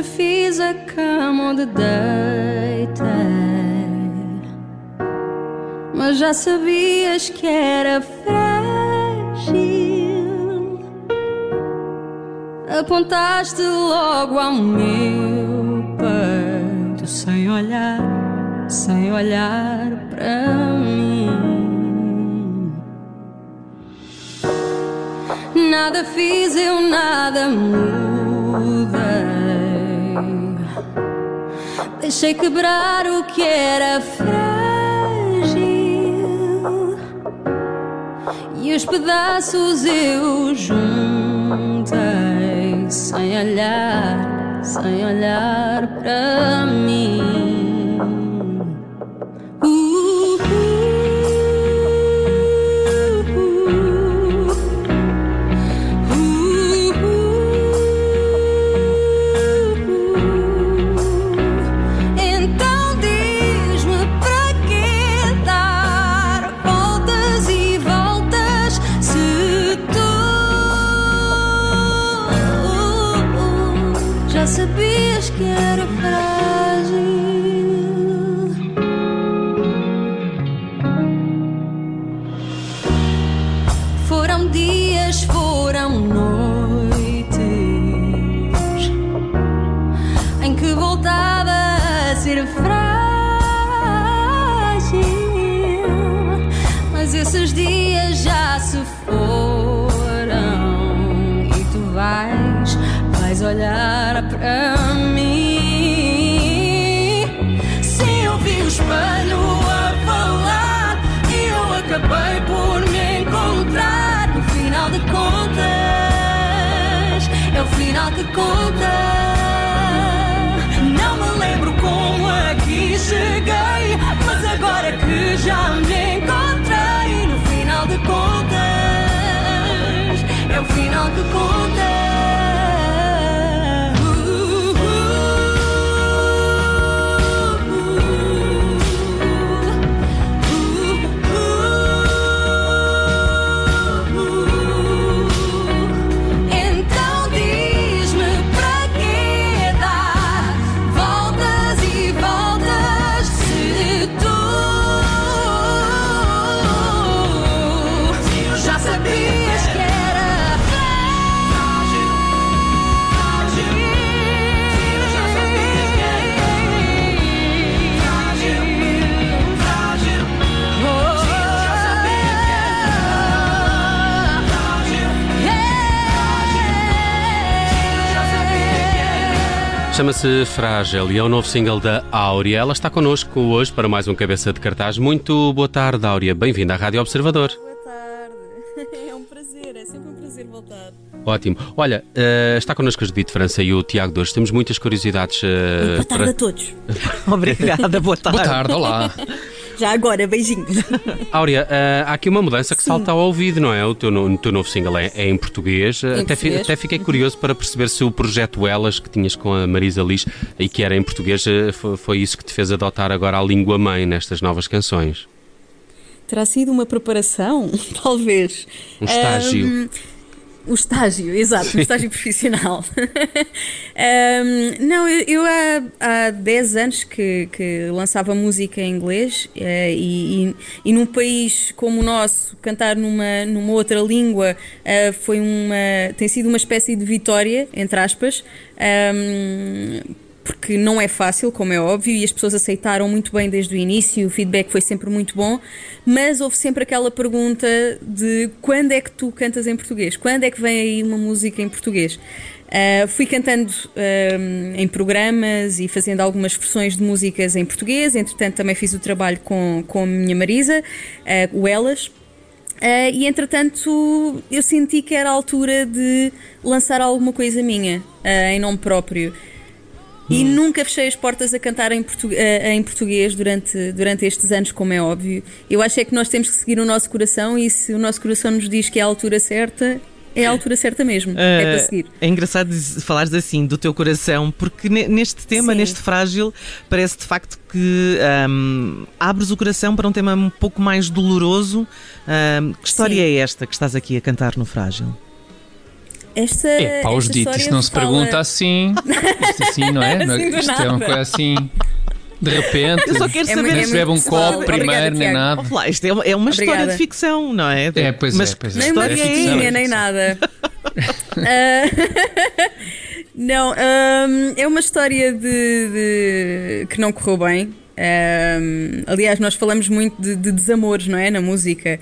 fiz a cama onde deitei. Mas já sabias que era frágil. Apontaste logo ao meu peito sem olhar, sem olhar para mim. Nada fiz, eu nada mudei. Deixei quebrar o que era frágil e os pedaços eu juntei sem olhar, sem olhar para mim. Uh, frágil. Mas esses dias já se foram e tu vais, vais olhar para mim. Sim, eu vi o espelho a falar e eu acabei por me encontrar. No final de contas, é o final que conta. Cheguei, mas agora que já me encontrei, no final de contas, é o final que conta. Chama-se Frágil e é o novo single da Áurea. Ela está connosco hoje para mais um cabeça de cartaz. Muito boa tarde, Áurea. Bem-vinda à Rádio Observador. Boa tarde. É um prazer, é sempre um prazer voltar. Ótimo. Olha, eh, está connosco a Judite França e o Tiago Dores. Temos muitas curiosidades. eh, Boa tarde para- a todos. Obrigada, boa tarde. Boa tarde, olá. Já agora, beijinhos. Áurea, eh, há aqui uma mudança que salta ao ouvido, não é? O teu, no- teu novo single é, é em português. Em até, fi- até fiquei curioso para perceber se o projeto Elas que tinhas com a Marisa Liz e que era em português eh, foi, foi isso que te fez adotar agora a língua mãe nestas novas canções. Terá sido uma preparação? Talvez. Um estágio. Ahm, o estágio, exato, um estágio profissional. Ahm, não, eu, eu há, há 10 anos que, que lançava música em inglês eh, e, e, e num país como o nosso, cantar numa, numa outra língua eh, foi uma, tem sido uma espécie de vitória, entre aspas. Ahm, porque não é fácil, como é óbvio, e as pessoas aceitaram muito bem desde o início, o feedback foi sempre muito bom, mas houve sempre aquela pergunta de quando é que tu cantas em português? Quando é que vem aí uma música em português? Ah, fui cantando ah, em programas e fazendo algumas versões de músicas em português, entretanto também fiz o trabalho com, com a minha Marisa, ah, o Elas, ah, e entretanto eu senti que era a altura de lançar alguma coisa minha, ah, em nome próprio. E nunca fechei as portas a cantar em, portu- eh, em português durante, durante estes anos, como é óbvio. Eu acho é que nós temos que seguir o nosso coração e se o nosso coração nos diz que é a altura certa, é a altura certa mesmo. é para Ah, seguir. É engraçado falares assim do teu coração, porque ne- neste tema, Sim. neste frágil, parece de facto que ahm, abres o coração para um tema um pouco mais doloroso. Ahm, que história Sim. é esta que estás aqui a cantar no frágil? Esta, É, os esta ditos, isso não se fala- pergunta assim. Isto assim, não é? Assim do isto é uma nada. coisa assim. De repente. Eu só quero É saber. muito- Nem se bebe um copo Obrigada, primeiro, nem Tiago. nada. Oh, lá, isto é uma, é uma história de ficção, não é? É, pois Mas é, pois é. Nem uma é essa? nem nada. Ah, não, ahm, é uma história de, de- que não correu bem. Ahm, aliás, nós falamos muito de, de desamores, não é? Na música,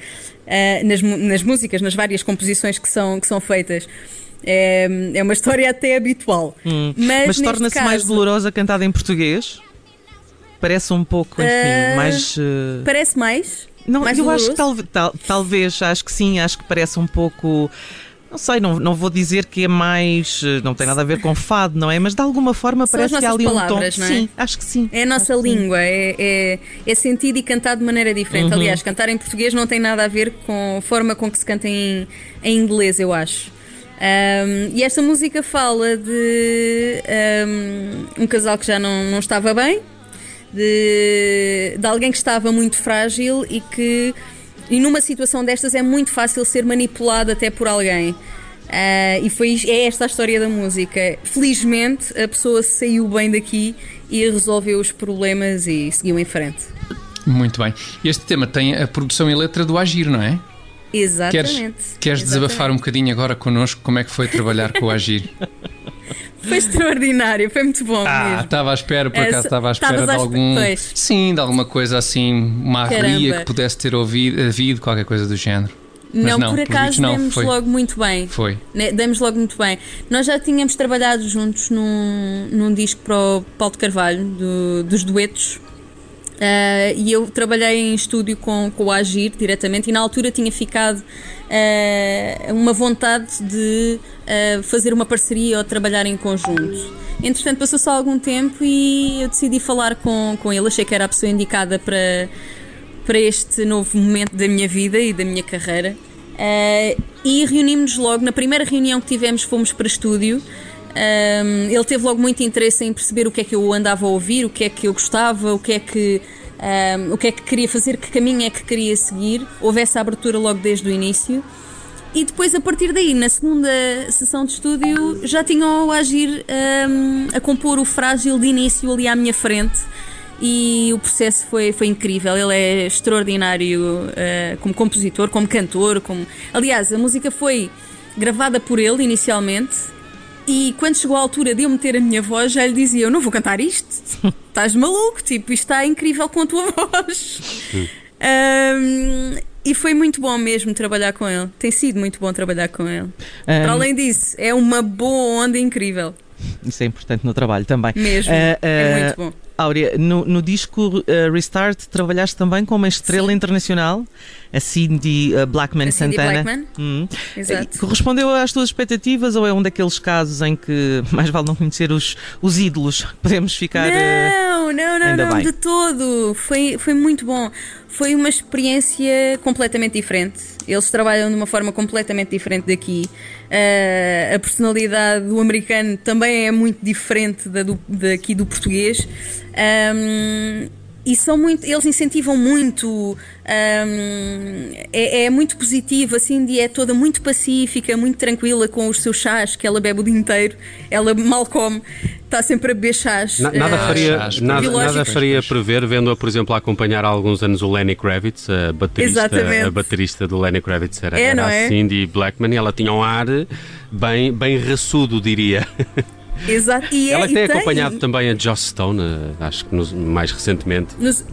Ah, nas, nas músicas, nas várias composições que são, que são feitas. É, é uma história até habitual. Mas, Hum. Mas neste torna-se mais caso, dolorosa cantada em português? Parece um pouco, enfim, Eh, mais. eh, Parece mais. Não, mais eu acho doloroso? que tal- tal- talvez, acho que sim, acho que parece um pouco. Não sei, não, não vou dizer que é mais. eh, Não tem nada a ver com fado, não é? Mas de alguma forma São parece que há ali um palavras, tom. não é? Sim, acho que sim. É a nossa língua, é, é, é sentido e cantado de maneira diferente. Aliás, cantar em português não tem nada a ver com a forma com que se canta em, em inglês, eu acho. Ahm, e esta música fala de ahm, um casal que já não, não estava bem, de, de alguém que estava muito frágil e que, e numa situação destas, é muito fácil ser manipulado até por alguém. Ah, e foi, é esta a história da música. Felizmente, a pessoa saiu bem daqui e resolveu os problemas e seguiu em frente. Muito bem. Este tema tem a produção e letra do Agir, não é? Queres, Exatamente. queres desabafar um bocadinho agora connosco como é que foi trabalhar com o Agir? Foi extraordinário, foi muito bom Ah, estava à espera, por acaso estava à espera de algum. pois. Sim, de alguma coisa assim, uma arrelia que pudesse ter ouvido, havido, qualquer coisa do género. Não, não, por acaso não, demos foi. logo muito bem. Foi. Né, Demos logo muito bem. Nós já tínhamos trabalhado juntos num, num disco para o Paulo de Carvalho, do- dos duetos. Ah, e eu trabalhei em estúdio com, com o Agir diretamente e na altura tinha ficado ah, uma vontade de ah, fazer uma parceria ou trabalhar em conjunto. Entretanto, passou-se algum tempo e eu decidi falar com, com ele. Achei que era a pessoa indicada para, para este novo momento da minha vida e da minha carreira. E reunimos-nos logo. Na primeira reunião que tivemos, fomos para estúdio. Um, ele teve logo muito interesse em perceber o que é que eu andava a ouvir, o que é que eu gostava, o que é que, um, o que, é que queria fazer, que caminho é que queria seguir. Houve essa abertura logo desde o início. E depois, a partir daí, na segunda sessão de estúdio, já tinham o Agir um, a compor o frágil de início ali à minha frente. E o processo foi, foi incrível. Ele é extraordinário uh, como compositor, como cantor. Como... Aliás, a música foi gravada por ele inicialmente. E quando chegou à altura de eu meter a minha voz, já lhe dizia: Eu não vou cantar isto, estás maluco, tipo, isto está incrível com a tua voz. Um, e foi muito bom mesmo trabalhar com ele. Tem sido muito bom trabalhar com ele. Para Um, além disso, é uma boa onda incrível. Isso é importante no trabalho também. Mesmo. Ah, é ah, muito bom. Áurea, no, no disco ah, Restart trabalhaste também com uma estrela Sim. internacional, a Cindy ah, Blackman A Cindy Santana. Blackman. Hum. Exato. Correspondeu às tuas expectativas ou é um daqueles casos em que mais vale não conhecer os, os ídolos? Podemos ficar. ah, Não, não, não, ainda não, bem. de todo. Foi, foi muito bom. Foi uma experiência completamente diferente. Eles trabalham de uma forma completamente diferente daqui. Ah, a personalidade do americano também é muito diferente da do, daqui do português. Ahm, e são muito, eles incentivam muito, ahm, é, é muito positivo, a Cindy é toda muito pacífica, muito tranquila com os seus chás, que ela bebe o dia inteiro, ela mal come, está sempre a beber chás. Na- nada ah, faria, chás, nada, nada faria prever, vendo-a, por exemplo, a acompanhar há alguns anos o Lenny Kravitz, a baterista, Exatamente. a baterista do Lenny Kravitz era, É, era a é? Cindy Blackman e ela tinha um ar bem, bem raçudo, diria. Exato. E é- ela e tem acompanhado também a Joss Stone, eh, acho que nos- mais recentemente. Nos,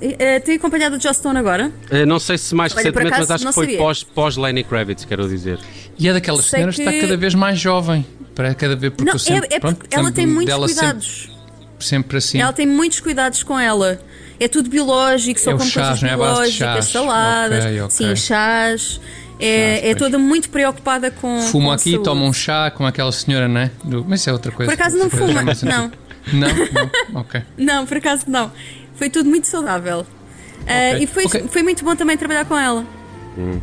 eh, tem acompanhado o Joss Stone agora? Eh, Não sei se mais Olha, recentemente, acaso, mas acho que foi sabia. pós, pós Lenny Kravitz, quero dizer. E é daquelas Sei senhoras que está cada vez mais jovem. Para cada vez porque Não, sempre, é, é pronto, porque ela sempre tem muitos dela cuidados. Sempre, sempre assim. Ela tem muitos cuidados com ela. É tudo biológico, só É o com chás, coisas é? A biológicas, chás. saladas, Ok, ok. sim, chás. É, Chás, é toda muito preocupada com. Fumo com aqui, saúde. tomo um chá com aquela senhora, não é? Do- Mas isso é outra coisa. Por acaso não fuma, mais não. Não? Não? Ok. Não, por acaso não. Foi tudo muito saudável. Ah, Ok, e foi, ok. foi muito bom também trabalhar com ela.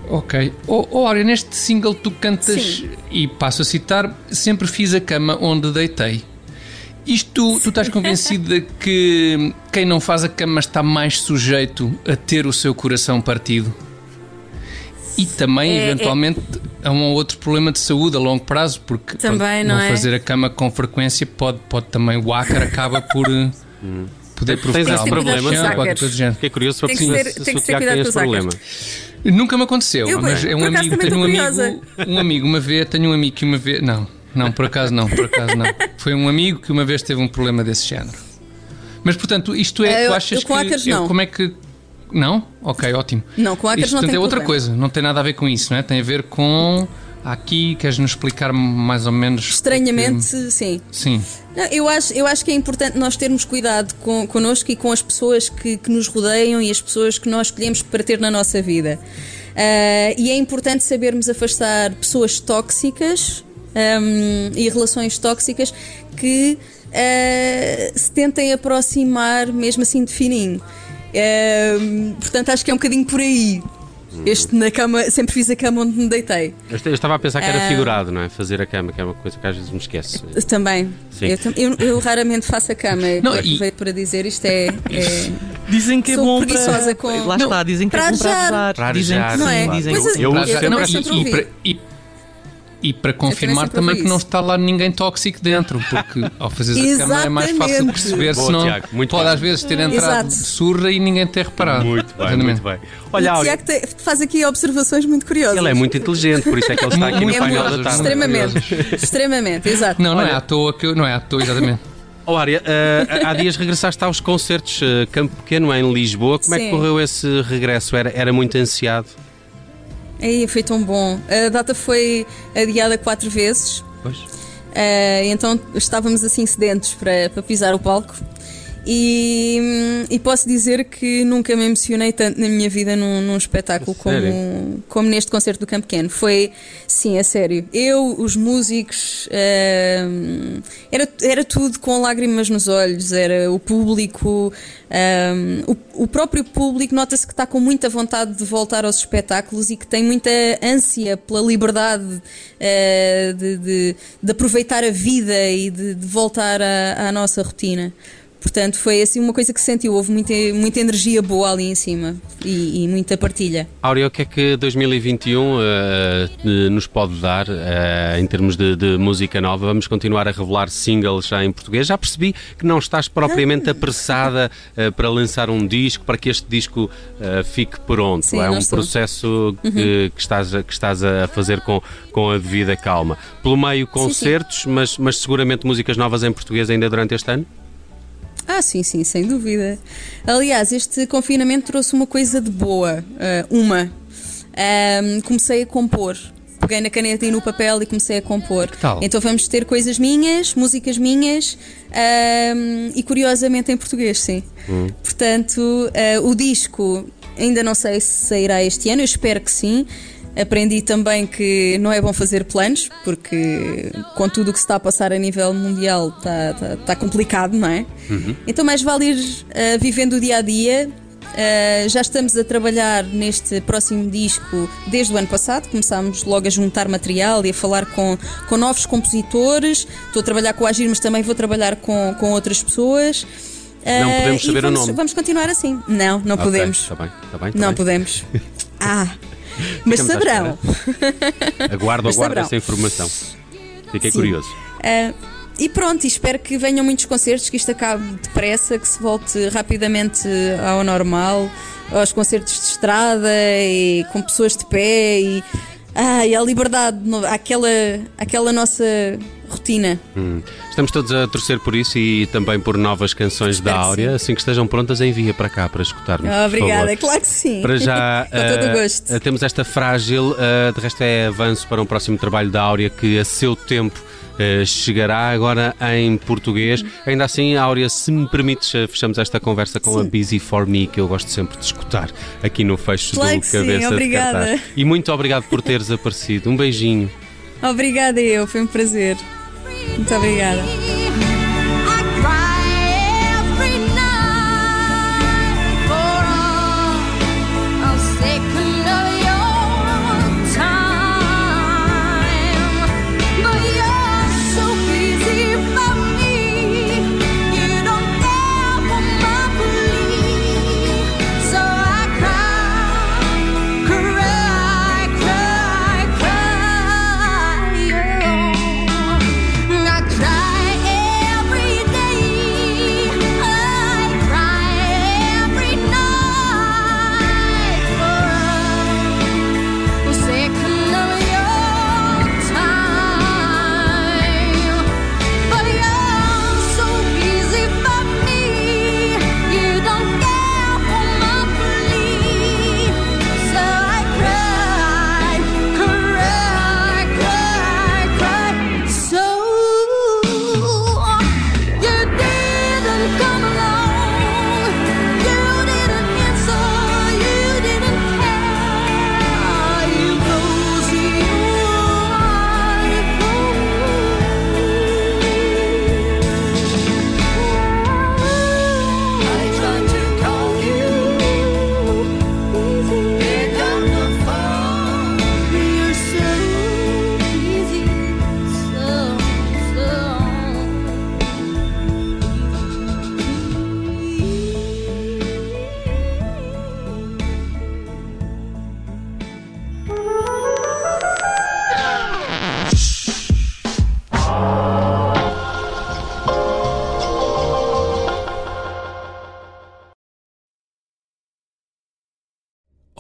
Ok. Oh, oh, Áurea, neste single tu cantas, Sim. e passo a citar, sempre fiz a cama onde deitei. Isto, tu estás convencida que quem não faz a cama está mais sujeito a ter o seu coração partido? E também, É- eventualmente, há um ou outro problema de saúde a longo prazo, porque Também, pronto, não é? fazer a cama com frequência pode, pode também, o ácar acaba por eh, poder Tens provocar esse alguma problema. Fiquei curioso para Tem que perceber se tem o Tiago tem cuidado esse problema. Nunca me aconteceu, Eu, mas é um amigo, tenho um amigo, um amigo uma vez, tenho um amigo que uma vez, não, não, por acaso não, por acaso não. Foi um amigo que uma vez teve um problema desse género. Mas portanto, isto é, Eh, tu eu- achas eu com que eu- não. como é que não? OK, ótimo. Não, com ácaros Isto, não portanto, tem é outra problema. coisa, não tem nada a ver com isso, não é? Tem a ver com aqui, queres-nos explicar mais ou menos Estranhamente, o sim. que- sim. Não, eu, acho, eu acho que é importante nós termos cuidado com, connosco e com as pessoas que, que nos rodeiam e as pessoas que nós escolhemos para ter na nossa vida. Ah, e é importante sabermos afastar pessoas tóxicas ahm, e relações tóxicas que ah, se tentem aproximar mesmo assim de fininho. Ahm, portanto, acho que é um bocadinho por aí. Este na cama, sempre fiz a cama onde me deitei. Eu est- eu estava a pensar que era figurado, não é? Fazer a cama, que é uma coisa que às vezes me esquece. Também. Sim. Eu, eu- eu raramente faço a cama. Não, Eu e- aproveito para dizer isto é- é Dizem que é Sou bom preguiçosa para... com- Lá Não, está, dizem que para é bom para arejar. arejar. Para Dizem que não é? dizem é, Eu- Para eu já- sempre não, ouvi. E, para, para confirmar também que não está lá ninguém tóxico dentro, porque ao fazeres a cama é mais fácil de perceber, Boa, senão Tiago, muito pode bem. às vezes ter entrado Exato. surra e ninguém ter reparado. Muito bem, Exatamente. muito bem. Olha, o Tiago te- faz aqui observações muito curiosas. ele é muito inteligente, por isso é que ele está aqui no Muito painel curioso, da tarde. Extremamente. Extremamente, exato. Não, não é Olha- à toa que eu, não é à toa, exatamente. Oh, Área, eh, há dias regressaste aos concertos eh, Campo Pequeno em Lisboa. Como é que Sim. correu esse regresso? Era, era muito ansiado? Aí foi tão bom. A data foi adiada quatro vezes. Pois. Eh, então estávamos assim sedentos para, para pisar o palco. E, e posso dizer que nunca me emocionei tanto na minha vida num, num espetáculo como, como neste concerto do Campo Pequeno. Foi, sim, é sério. Eu, os músicos, hum, era, era tudo com lágrimas nos olhos, era o público, hum, o, o próprio público nota-se que está com muita vontade de voltar aos espetáculos e que tem muita ânsia pela liberdade eh, de, de- de aproveitar a vida e de, de voltar à, à nossa rotina. Portanto, foi assim uma coisa que se sentiu. Houve muita, muita energia boa ali em cima e, e muita partilha. Áurea, o que é que 2021 eh, eh, nos pode dar eh, em termos de, de música nova? Vamos continuar a revelar singles já em português. Já percebi que não estás propriamente Ah. apressada eh, para lançar um disco, para que este disco fique pronto. Sim, é um estou. processo que, que estás, a- que estás a fazer com, com a devida calma. Pelo meio, concertos, Mas, mas seguramente músicas novas em português ainda durante este ano? Ah, sim, sim, sem dúvida. Aliás, este confinamento trouxe uma coisa de boa. ah, uma. Ahm, comecei a compor. Peguei na caneta e no papel e comecei a compor. tal? Então vamos ter coisas minhas, músicas minhas ahm, e curiosamente em português, sim. Portanto, ah, o disco ainda não sei se sairá este ano, eu espero que sim. Aprendi também que não é bom fazer planos, porque com tudo o que se está a passar a nível mundial está, está, está complicado, não é? Então, mais vale ir ah, vivendo o dia a dia. Ah, já estamos a trabalhar neste próximo disco desde o ano passado. Começámos logo a juntar material e a falar com, com novos compositores. Estou a trabalhar com o Agir, mas também vou trabalhar com, com outras pessoas. Não podemos e saber o vamos, nome. Vamos continuar assim. Não, não Ok, podemos. Está bem, está bem. está Não bem. podemos. Ah, mas Ficamos saberão. Aguardo, Mas aguardo essa informação. Fiquei Sim. curioso. Ah, e pronto, espero que venham muitos concertos, que isto acabe depressa, que se volte rapidamente ao normal, aos concertos de estrada e com pessoas de pé e, ah, e à liberdade, àquela, àquela nossa rotina. Hum. Estamos todos a torcer por isso e também por novas canções Espero da Áurea. Assim que estejam prontas, envia para cá para escutarmos. por Obrigada, claro que sim. Para já, com todo eh, o gosto. eh, temos esta frágil, eh, de resto é avanço para um próximo trabalho da Áurea que a seu tempo chegará agora em português. Ainda assim, Áurea, se me permites, fechamos esta conversa com a Sim. Busy For Me, que eu gosto sempre de escutar aqui no fecho Claro do que sim, Cabeça de obrigada. Cartaz. E muito obrigado por teres aparecido. Um beijinho. Obrigada eu, foi um prazer. Muito obrigada.